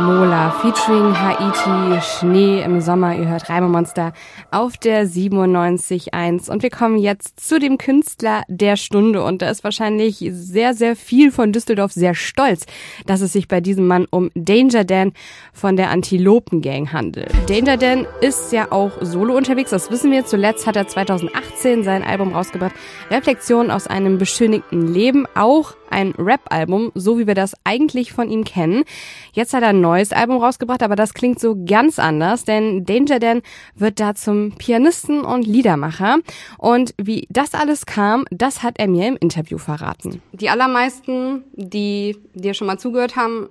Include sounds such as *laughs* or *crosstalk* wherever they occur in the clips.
Mola featuring Haiti, Schnee im Sommer. Ihr hört Reimemonster auf der 97.1. Und wir kommen jetzt zu dem Künstler der Stunde. Und da ist wahrscheinlich sehr, sehr viel von Düsseldorf sehr stolz, dass es sich bei diesem Mann um Danger Dan von der Antilopen Gang handelt. Danger Dan ist ja auch solo unterwegs, das wissen wir. Zuletzt hat er 2018 sein Album rausgebracht, Reflexion aus einem beschönigten Leben. Auch ein Rap-Album, so wie wir das eigentlich von ihm kennen. Jetzt hat er ein neues Album rausgebracht, aber das klingt so ganz anders, denn Danger Dan wird da zum Pianisten und Liedermacher. Und wie das alles kam, das hat er mir im Interview verraten. Die allermeisten, die dir schon mal zugehört haben,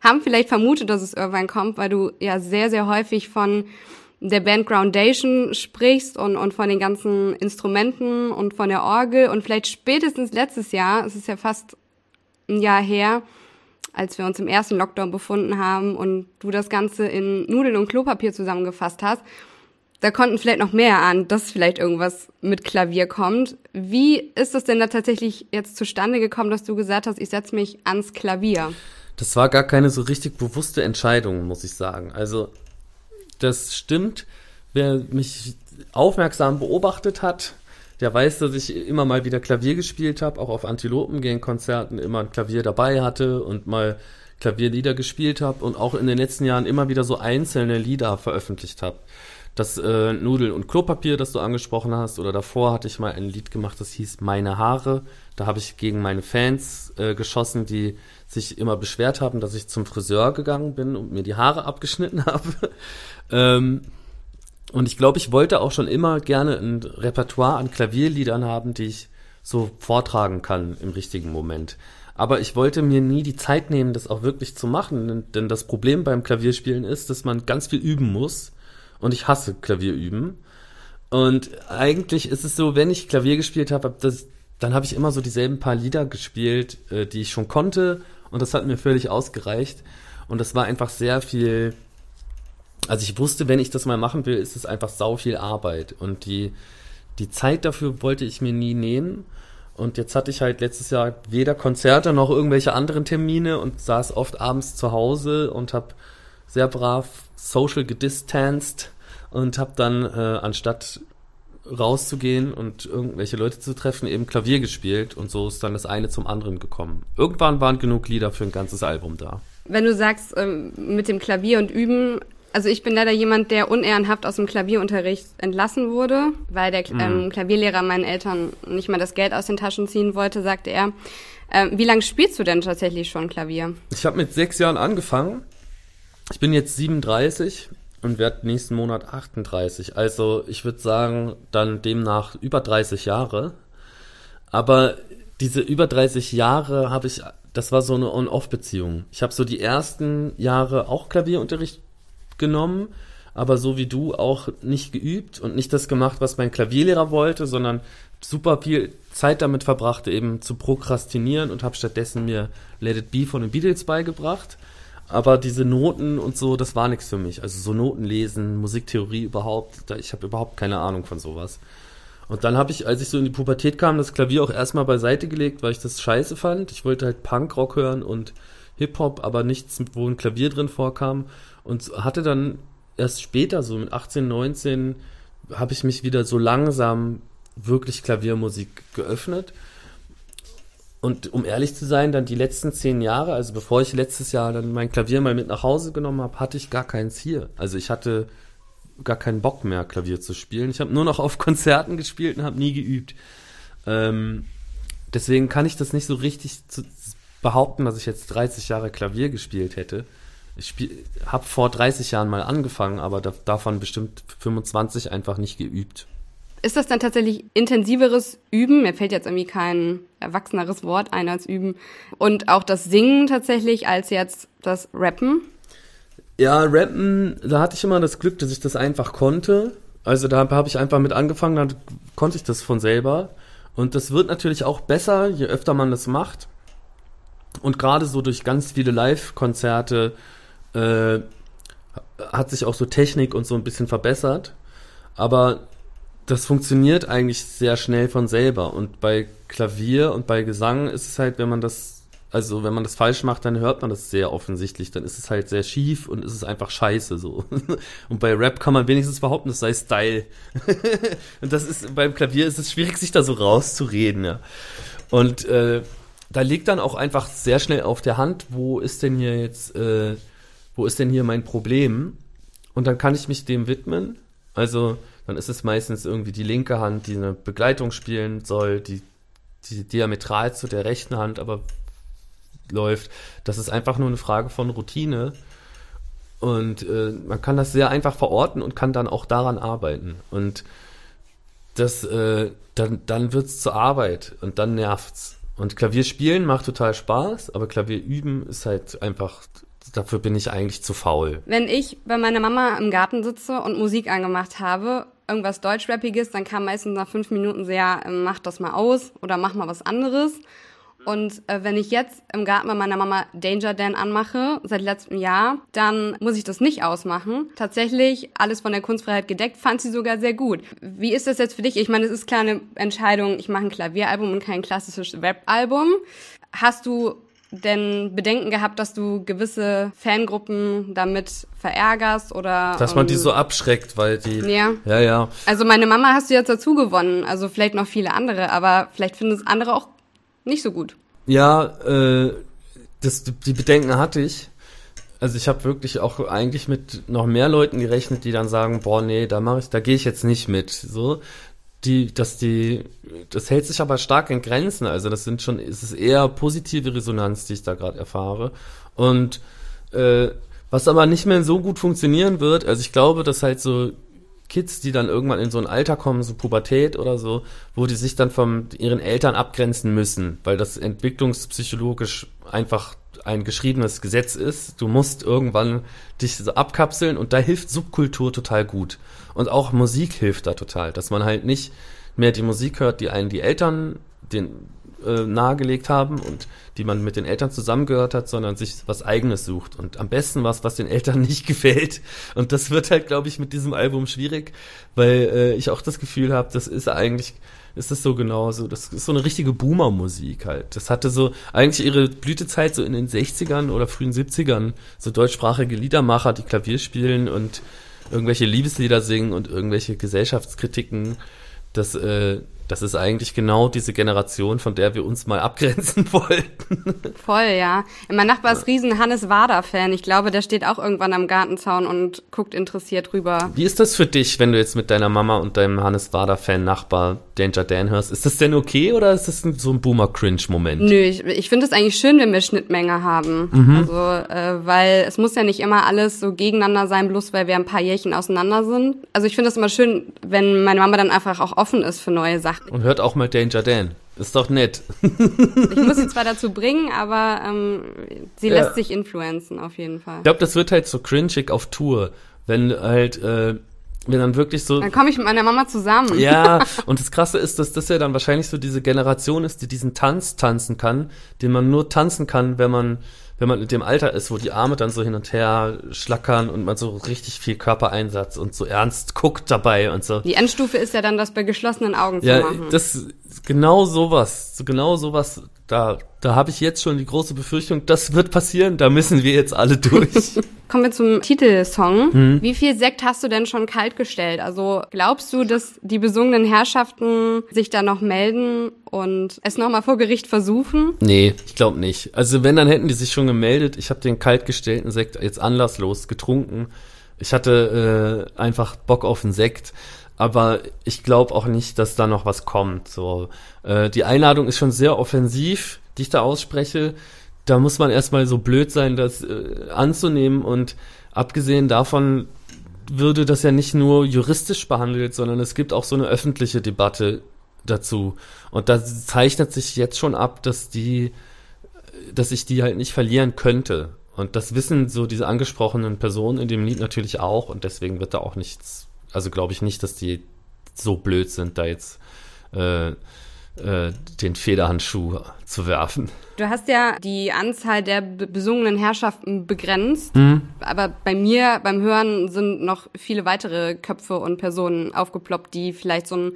haben vielleicht vermutet, dass es irgendwann kommt, weil du ja sehr, sehr häufig von der Band Groundation sprichst und, und von den ganzen Instrumenten und von der Orgel und vielleicht spätestens letztes Jahr, es ist ja fast ein Jahr her, als wir uns im ersten Lockdown befunden haben und du das Ganze in Nudeln und Klopapier zusammengefasst hast, da konnten vielleicht noch mehr an, dass vielleicht irgendwas mit Klavier kommt. Wie ist es denn da tatsächlich jetzt zustande gekommen, dass du gesagt hast, ich setze mich ans Klavier? Das war gar keine so richtig bewusste Entscheidung, muss ich sagen. Also das stimmt. Wer mich aufmerksam beobachtet hat, der weiß, dass ich immer mal wieder Klavier gespielt habe, auch auf Antilopen-Gang-Konzerten immer ein Klavier dabei hatte und mal Klavierlieder gespielt habe und auch in den letzten Jahren immer wieder so einzelne Lieder veröffentlicht habe. Das äh, Nudeln und Klopapier, das du angesprochen hast, oder davor hatte ich mal ein Lied gemacht, das hieß Meine Haare. Da habe ich gegen meine Fans äh, geschossen, die sich immer beschwert haben, dass ich zum Friseur gegangen bin und mir die Haare abgeschnitten *laughs* habe. ähm, und ich glaube, ich wollte auch schon immer gerne ein Repertoire an Klavierliedern haben, die ich so vortragen kann im richtigen Moment. Aber ich wollte mir nie die Zeit nehmen, das auch wirklich zu machen, denn das Problem beim Klavierspielen ist, dass man ganz viel üben muss. Und ich hasse Klavierüben. Und eigentlich ist es so, wenn ich Klavier gespielt habe, dann habe ich immer so dieselben paar Lieder gespielt, äh, die ich schon konnte und das hat mir völlig ausgereicht. Und das war einfach sehr viel. Also ich wusste, wenn ich das mal machen will, ist es einfach sau viel Arbeit. Und die, die Zeit dafür wollte ich mir nie nehmen. Und jetzt hatte ich halt letztes Jahr weder Konzerte noch irgendwelche anderen Termine und saß oft abends zu Hause und habe sehr brav social gedistanced und habe dann äh, anstatt rauszugehen und irgendwelche Leute zu treffen, eben Klavier gespielt und so ist dann das eine zum anderen gekommen. Irgendwann waren genug Lieder für ein ganzes Album da. Wenn du sagst, ähm, mit dem Klavier und Üben, also ich bin leider jemand, der unehrenhaft aus dem Klavierunterricht entlassen wurde, weil der mhm. ähm, Klavierlehrer meinen Eltern nicht mal das Geld aus den Taschen ziehen wollte, sagte er. Ähm, wie lange spielst du denn tatsächlich schon Klavier? Ich habe mit sechs Jahren angefangen. Ich bin jetzt 37 und werde nächsten Monat 38. Also ich würde sagen, dann demnach über 30 Jahre. Aber diese über 30 Jahre habe ich, das war so eine On-Off-Beziehung. Ich habe so die ersten Jahre auch Klavierunterricht genommen, aber so wie du auch nicht geübt und nicht das gemacht, was mein Klavierlehrer wollte, sondern super viel Zeit damit verbrachte, eben zu prokrastinieren und habe stattdessen mir Let It Be von den Beatles beigebracht aber diese Noten und so, das war nichts für mich. Also so Noten lesen, Musiktheorie überhaupt, da, ich habe überhaupt keine Ahnung von sowas. Und dann habe ich, als ich so in die Pubertät kam, das Klavier auch erstmal beiseite gelegt, weil ich das scheiße fand. Ich wollte halt Punkrock hören und Hip-Hop, aber nichts, wo ein Klavier drin vorkam. Und hatte dann erst später, so mit 18, 19, habe ich mich wieder so langsam wirklich Klaviermusik geöffnet und um ehrlich zu sein, dann die letzten zehn Jahre, also bevor ich letztes Jahr dann mein Klavier mal mit nach Hause genommen habe, hatte ich gar keins hier. Also ich hatte gar keinen Bock mehr, Klavier zu spielen. Ich habe nur noch auf *laughs* Konzerten gespielt und habe nie geübt. Ähm, deswegen kann ich das nicht so richtig zu, behaupten, dass ich jetzt 30 Jahre Klavier gespielt hätte. Ich habe vor 30 Jahren mal angefangen, aber da, davon bestimmt 25 einfach nicht geübt. Ist das dann tatsächlich intensiveres Üben? Mir fällt jetzt irgendwie kein erwachseneres Wort ein als Üben. Und auch das Singen tatsächlich als jetzt das Rappen? Ja, Rappen, da hatte ich immer das Glück, dass ich das einfach konnte. Also da habe ich einfach mit angefangen, dann konnte ich das von selber. Und das wird natürlich auch besser, je öfter man das macht. Und gerade so durch ganz viele Live-Konzerte äh, hat sich auch so Technik und so ein bisschen verbessert. Aber das funktioniert eigentlich sehr schnell von selber. Und bei Klavier und bei Gesang ist es halt, wenn man das Also wenn man das falsch macht, dann hört man das sehr offensichtlich. Dann ist es halt sehr schief und ist es einfach scheiße so. *laughs* Und bei Rap kann man wenigstens behaupten, es sei Style. *laughs* und das ist beim Klavier ist es schwierig, sich da so rauszureden. Ja. Und äh, da liegt dann auch einfach sehr schnell auf der Hand, wo ist denn hier jetzt, äh, wo ist denn hier mein Problem? Und dann kann ich mich dem widmen. Also dann ist es meistens irgendwie die linke Hand, die eine Begleitung spielen soll, die, die diametral zu der rechten Hand aber läuft. Das ist einfach nur eine Frage von Routine. Und äh, man kann das sehr einfach verorten und kann dann auch daran arbeiten. Und das, äh, dann, dann wird's zur Arbeit und dann nervt's. Und Klavier spielen macht total Spaß, aber Klavier üben ist halt einfach, dafür bin ich eigentlich zu faul. Wenn ich bei meiner Mama im Garten sitze und Musik angemacht habe, irgendwas Deutschrappiges, dann kam meistens nach fünf Minuten sehr, äh, mach das mal aus oder mach mal was anderes. Und äh, wenn ich jetzt im Garten bei meiner Mama Danger Dan anmache, seit letztem Jahr, dann muss ich das nicht ausmachen. Tatsächlich, alles von der Kunstfreiheit gedeckt, fand sie sogar sehr gut. Wie ist das jetzt für dich? Ich meine, es ist klar eine Entscheidung, ich mache ein Klavieralbum und kein klassisches Rap-Album. Hast du denn Bedenken gehabt, dass du gewisse Fangruppen damit verärgerst oder dass man die so abschreckt, weil die ja ja ja also meine Mama hast du jetzt dazu gewonnen, also vielleicht noch viele andere, aber vielleicht finden es andere auch nicht so gut. Ja, äh, das, die Bedenken hatte ich. Also ich habe wirklich auch eigentlich mit noch mehr Leuten gerechnet, die dann sagen, boah, nee, da mache ich, da gehe ich jetzt nicht mit. So, die, dass die, das hält sich aber stark in Grenzen. Also das sind schon, es ist eher positive Resonanz, die ich da gerade erfahre. Und äh, was aber nicht mehr so gut funktionieren wird, also ich glaube, dass halt so Kids, die dann irgendwann in so ein Alter kommen, so Pubertät oder so, wo die sich dann von ihren Eltern abgrenzen müssen, weil das entwicklungspsychologisch einfach ein geschriebenes Gesetz ist. Du musst irgendwann dich so abkapseln und da hilft Subkultur total gut. Und auch Musik hilft da total, dass man halt nicht mehr die Musik hört, die einen die Eltern den äh, nahegelegt haben und die man mit den Eltern zusammengehört hat, sondern sich was eigenes sucht. Und am besten was, was den Eltern *laughs* nicht gefällt. Und das wird halt, glaube ich, mit diesem Album schwierig, weil äh, ich auch das Gefühl habe, das ist eigentlich ist das so genauso. Das ist so eine richtige Boomer-Musik halt. Das hatte so eigentlich ihre Blütezeit so in den 60ern oder frühen 70ern. So deutschsprachige Liedermacher, die Klavier spielen und irgendwelche Liebeslieder singen und irgendwelche Gesellschaftskritiken. Das, äh, das ist eigentlich genau diese Generation, von der wir uns mal abgrenzen *laughs* wollten. Voll, ja. Mein Nachbar ist riesen Hannes Wader-Fan. Ich glaube, der steht auch irgendwann am Gartenzaun und guckt interessiert rüber. Wie ist das für dich, wenn du jetzt mit deiner Mama und deinem Hannes Wader-Fan-Nachbar Danger Dan hörst? Ist das denn okay oder ist das so ein Boomer-Cringe-Moment? Nö, ich, ich finde es eigentlich schön, wenn wir Schnittmenge haben. Mhm. Also, äh, weil es muss ja nicht immer alles so gegeneinander sein, bloß weil wir ein paar Jährchen auseinander sind. Also ich finde es immer schön, wenn meine Mama dann einfach auch offen ist für neue Sachen. Und hört auch mal Danger Dan. Ist doch nett. ich muss sie zwar dazu bringen, aber ähm, sie lässt sich influenzen auf jeden Fall. Ich glaube, das wird halt so cringig auf Tour, wenn halt äh, wenn dann wirklich so. Dann komme ich mit meiner Mama zusammen. Ja, *laughs* und das Krasse ist, dass das ja dann wahrscheinlich so diese Generation ist, die diesen Tanz tanzen kann, den man nur tanzen kann, wenn man wenn man in dem Alter ist, wo die Arme dann so hin und her schlackern und man so richtig viel Körpereinsatz und so ernst guckt dabei und so. Die Endstufe ist ja dann, das bei geschlossenen Augen ja, zu machen. Ja, das genau sowas, genau sowas. Da, da habe ich jetzt schon die große Befürchtung, das wird passieren. Da müssen wir jetzt alle durch. *laughs* Kommen wir zum Titelsong. Hm. Wie viel Sekt hast du denn schon kaltgestellt? Also glaubst du, dass die besungenen Herrschaften sich da noch melden und es nochmal vor Gericht versuchen? Nee, ich glaube nicht. Also wenn, dann hätten die sich schon gemeldet. Ich habe den kaltgestellten Sekt jetzt anlasslos getrunken. Ich hatte äh, einfach Bock auf einen Sekt. Aber ich glaube auch nicht, dass da noch was kommt. So, äh, die Einladung ist schon sehr offensiv, die ich da ausspreche da muss man erstmal so blöd sein, das äh, anzunehmen und abgesehen davon würde das ja nicht nur juristisch behandelt, sondern es gibt auch so eine öffentliche Debatte dazu. Und da zeichnet sich jetzt schon ab, dass die, dass ich die halt nicht verlieren könnte. Und das wissen so diese angesprochenen Personen in dem Lied natürlich auch und deswegen wird da auch nichts, also glaube ich nicht, dass die so blöd sind, da jetzt äh, äh, den Federhandschuh zu werfen. Du hast ja die Anzahl der besungenen Herrschaften begrenzt, mhm. aber bei mir beim Hören sind noch viele weitere Köpfe und Personen aufgeploppt, die vielleicht so ein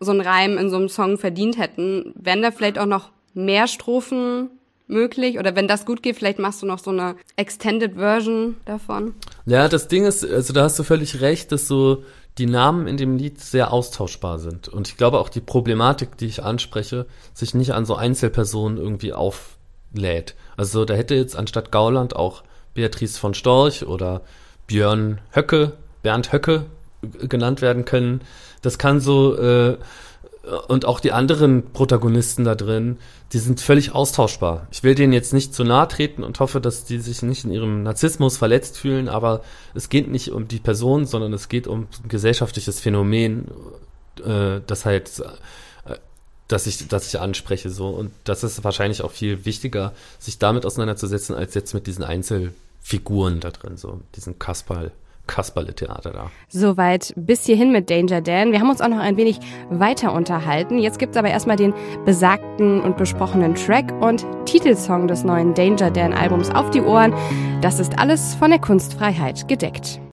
so ein Reim in so einem Song verdient hätten. Wären da vielleicht auch noch mehr Strophen möglich? Oder wenn das gut geht, vielleicht machst du noch so eine Extended Version davon? Ja, das Ding ist, also da hast du völlig recht, dass so die Namen in dem Lied sehr austauschbar sind. Und ich glaube auch die Problematik, die ich anspreche, sich nicht an so Einzelpersonen irgendwie auflädt. Also da hätte jetzt anstatt Gauland auch Beatrice von Storch oder Björn Höcke, Bernd Höcke genannt werden können. Das kann so äh, und auch die anderen Protagonisten da drin, die sind völlig austauschbar. Ich will denen jetzt nicht zu nahe treten und hoffe, dass die sich nicht in ihrem Narzissmus verletzt fühlen, aber es geht nicht um die Person, sondern es geht um ein gesellschaftliches Phänomen, äh, das halt, äh, dass ich, dass ich anspreche so. Und das ist wahrscheinlich auch viel wichtiger, sich damit auseinanderzusetzen, als jetzt mit diesen Einzelfiguren da drin, so diesen Kasperl. Kasperle-Theater da. Soweit bis hierhin mit Danger Dan. Wir haben uns auch noch ein wenig weiter unterhalten. Jetzt gibt's aber erstmal den besagten und besprochenen Track und Titelsong des neuen Danger Dan Albums auf die Ohren. Das ist alles von der Kunstfreiheit gedeckt.